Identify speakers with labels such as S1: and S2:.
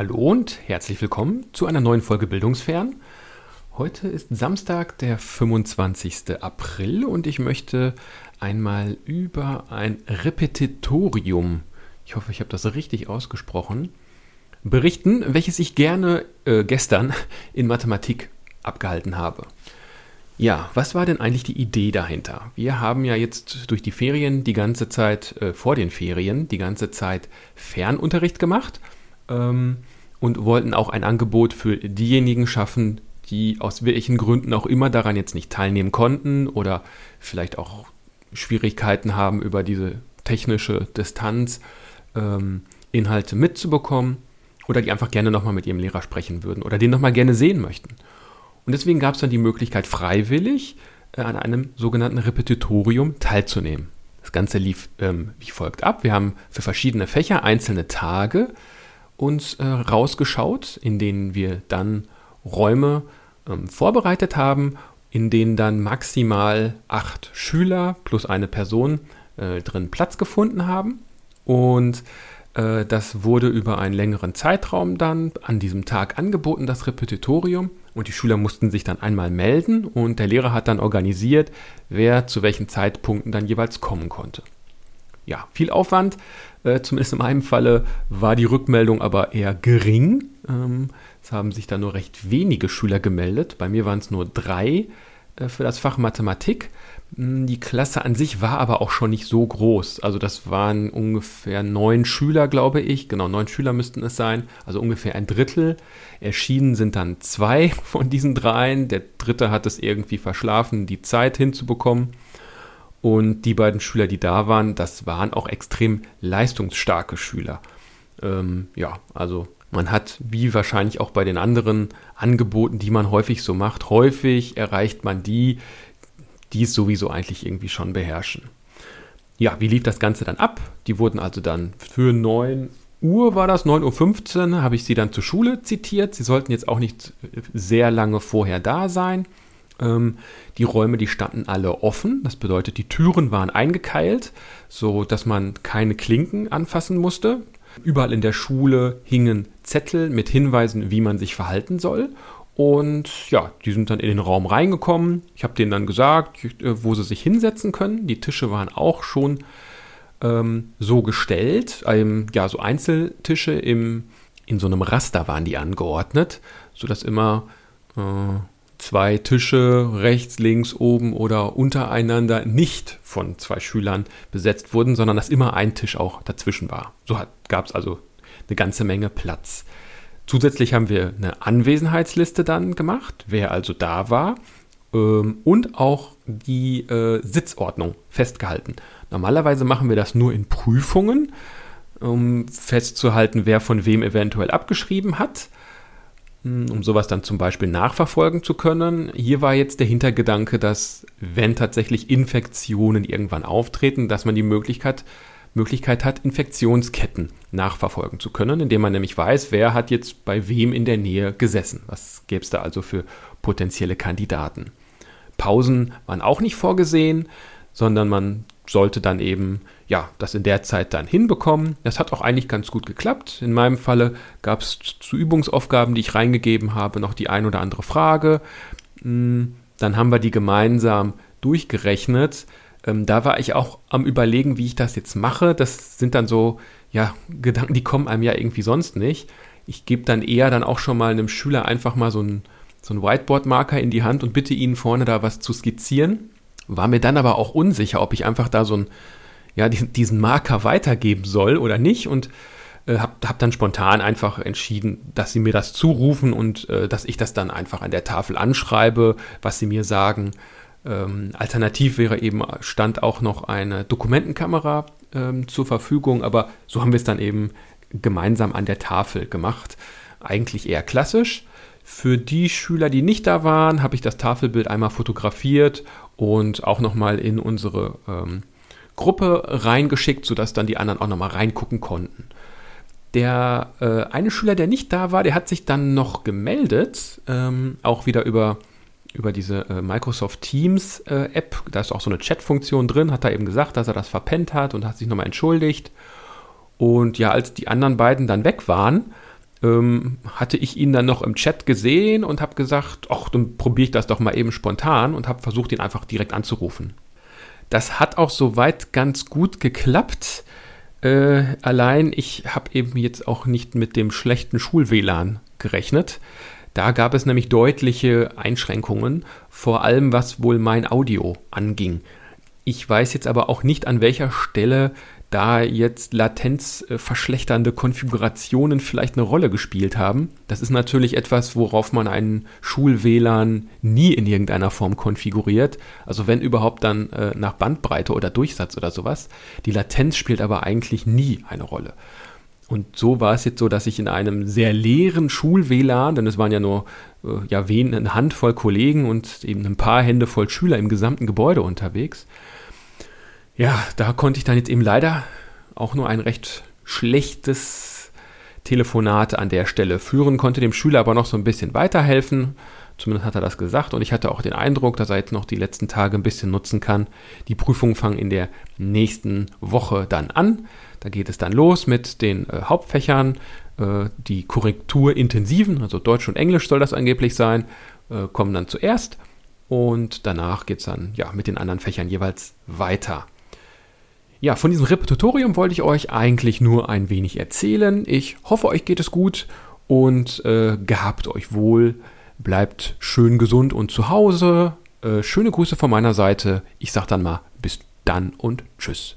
S1: Hallo und herzlich willkommen zu einer neuen Folge Bildungsfern. Heute ist Samstag, der 25. April und ich möchte einmal über ein Repetitorium, ich hoffe, ich habe das richtig ausgesprochen, berichten, welches ich gerne äh, gestern in Mathematik abgehalten habe. Ja, was war denn eigentlich die Idee dahinter? Wir haben ja jetzt durch die Ferien die ganze Zeit, äh, vor den Ferien, die ganze Zeit Fernunterricht gemacht ähm, und wollten auch ein Angebot für diejenigen schaffen, die aus welchen Gründen auch immer daran jetzt nicht teilnehmen konnten oder vielleicht auch Schwierigkeiten haben, über diese technische Distanz ähm, Inhalte mitzubekommen oder die einfach gerne nochmal mit ihrem Lehrer sprechen würden oder den nochmal gerne sehen möchten. Und deswegen gab es dann die Möglichkeit, freiwillig äh, an einem sogenannten Repetitorium teilzunehmen. Das Ganze lief ähm, wie folgt ab. Wir haben für verschiedene Fächer einzelne Tage uns äh, rausgeschaut, in denen wir dann Räume ähm, vorbereitet haben, in denen dann maximal acht Schüler plus eine Person äh, drin Platz gefunden haben. Und äh, das wurde über einen längeren Zeitraum dann an diesem Tag angeboten, das Repetitorium. Und die Schüler mussten sich dann einmal melden und der Lehrer hat dann organisiert, wer zu welchen Zeitpunkten dann jeweils kommen konnte. Ja, viel Aufwand. Äh, zumindest in meinem Falle war die Rückmeldung aber eher gering. Ähm, es haben sich da nur recht wenige Schüler gemeldet. Bei mir waren es nur drei äh, für das Fach Mathematik. Hm, die Klasse an sich war aber auch schon nicht so groß. Also das waren ungefähr neun Schüler, glaube ich. Genau, neun Schüler müssten es sein. Also ungefähr ein Drittel. Erschienen sind dann zwei von diesen dreien. Der dritte hat es irgendwie verschlafen, die Zeit hinzubekommen. Und die beiden Schüler, die da waren, das waren auch extrem leistungsstarke Schüler. Ähm, ja, also man hat, wie wahrscheinlich auch bei den anderen Angeboten, die man häufig so macht, häufig erreicht man die, die es sowieso eigentlich irgendwie schon beherrschen. Ja, wie lief das Ganze dann ab? Die wurden also dann für 9 Uhr war das, 9.15 Uhr, habe ich sie dann zur Schule zitiert. Sie sollten jetzt auch nicht sehr lange vorher da sein. Ähm, die Räume, die standen alle offen. Das bedeutet, die Türen waren eingekeilt, so dass man keine Klinken anfassen musste. Überall in der Schule hingen Zettel mit Hinweisen, wie man sich verhalten soll. Und ja, die sind dann in den Raum reingekommen. Ich habe denen dann gesagt, äh, wo sie sich hinsetzen können. Die Tische waren auch schon ähm, so gestellt. Ähm, ja, so Einzeltische im, in so einem Raster waren die angeordnet, sodass immer äh, zwei Tische rechts, links, oben oder untereinander nicht von zwei Schülern besetzt wurden, sondern dass immer ein Tisch auch dazwischen war. So gab es also eine ganze Menge Platz. Zusätzlich haben wir eine Anwesenheitsliste dann gemacht, wer also da war ähm, und auch die äh, Sitzordnung festgehalten. Normalerweise machen wir das nur in Prüfungen, um festzuhalten, wer von wem eventuell abgeschrieben hat, um sowas dann zum Beispiel nachverfolgen zu können. Hier war jetzt der Hintergedanke, dass wenn tatsächlich Infektionen irgendwann auftreten, dass man die Möglichkeit Möglichkeit hat, Infektionsketten nachverfolgen zu können, indem man nämlich weiß, wer hat jetzt bei wem in der Nähe gesessen. Was gäbe es da also für potenzielle Kandidaten? Pausen waren auch nicht vorgesehen, sondern man sollte dann eben ja das in der Zeit dann hinbekommen. Das hat auch eigentlich ganz gut geklappt. In meinem Falle gab es zu Übungsaufgaben, die ich reingegeben habe, noch die ein oder andere Frage. Hm, dann haben wir die gemeinsam durchgerechnet ähm, da war ich auch am Überlegen, wie ich das jetzt mache. Das sind dann so, ja, Gedanken, die kommen einem ja irgendwie sonst nicht. Ich gebe dann eher dann auch schon mal einem Schüler einfach mal so einen so Whiteboard-Marker in die Hand und bitte ihn vorne da was zu skizzieren. War mir dann aber auch unsicher, ob ich einfach da so ein, ja, diesen Marker weitergeben soll oder nicht und äh, habe hab dann spontan einfach entschieden, dass sie mir das zurufen und äh, dass ich das dann einfach an der Tafel anschreibe, was sie mir sagen. Ähm, alternativ wäre eben, stand auch noch eine Dokumentenkamera ähm, zur Verfügung, aber so haben wir es dann eben gemeinsam an der Tafel gemacht. Eigentlich eher klassisch. Für die Schüler, die nicht da waren, habe ich das Tafelbild einmal fotografiert und auch nochmal in unsere ähm, Gruppe reingeschickt, sodass dann die anderen auch nochmal reingucken konnten. Der äh, eine Schüler, der nicht da war, der hat sich dann noch gemeldet, ähm, auch wieder über über diese äh, Microsoft Teams äh, App, da ist auch so eine Chat-Funktion drin, hat er eben gesagt, dass er das verpennt hat und hat sich nochmal entschuldigt. Und ja, als die anderen beiden dann weg waren, ähm, hatte ich ihn dann noch im Chat gesehen und habe gesagt, ach, dann probiere ich das doch mal eben spontan und habe versucht, ihn einfach direkt anzurufen. Das hat auch soweit ganz gut geklappt. Äh, allein ich habe eben jetzt auch nicht mit dem schlechten Schul-WLAN gerechnet. Da gab es nämlich deutliche Einschränkungen, vor allem was wohl mein Audio anging. Ich weiß jetzt aber auch nicht, an welcher Stelle da jetzt latenzverschlechternde Konfigurationen vielleicht eine Rolle gespielt haben. Das ist natürlich etwas, worauf man einen Schul-WLAN nie in irgendeiner Form konfiguriert. Also wenn überhaupt dann äh, nach Bandbreite oder Durchsatz oder sowas. Die Latenz spielt aber eigentlich nie eine Rolle. Und so war es jetzt so, dass ich in einem sehr leeren Schul-WLAN, denn es waren ja nur äh, ja, wen, eine Handvoll Kollegen und eben ein paar Hände voll Schüler im gesamten Gebäude unterwegs, ja, da konnte ich dann jetzt eben leider auch nur ein recht schlechtes Telefonat an der Stelle führen, konnte dem Schüler aber noch so ein bisschen weiterhelfen. Zumindest hat er das gesagt und ich hatte auch den Eindruck, dass er jetzt noch die letzten Tage ein bisschen nutzen kann. Die Prüfungen fangen in der nächsten Woche dann an. Da geht es dann los mit den äh, Hauptfächern, äh, die Korrekturintensiven, also Deutsch und Englisch soll das angeblich sein, äh, kommen dann zuerst und danach geht es dann ja mit den anderen Fächern jeweils weiter. Ja, von diesem Repetitorium wollte ich euch eigentlich nur ein wenig erzählen. Ich hoffe, euch geht es gut und äh, gehabt euch wohl. Bleibt schön gesund und zu Hause. Äh, schöne Grüße von meiner Seite. Ich sag dann mal bis dann und tschüss.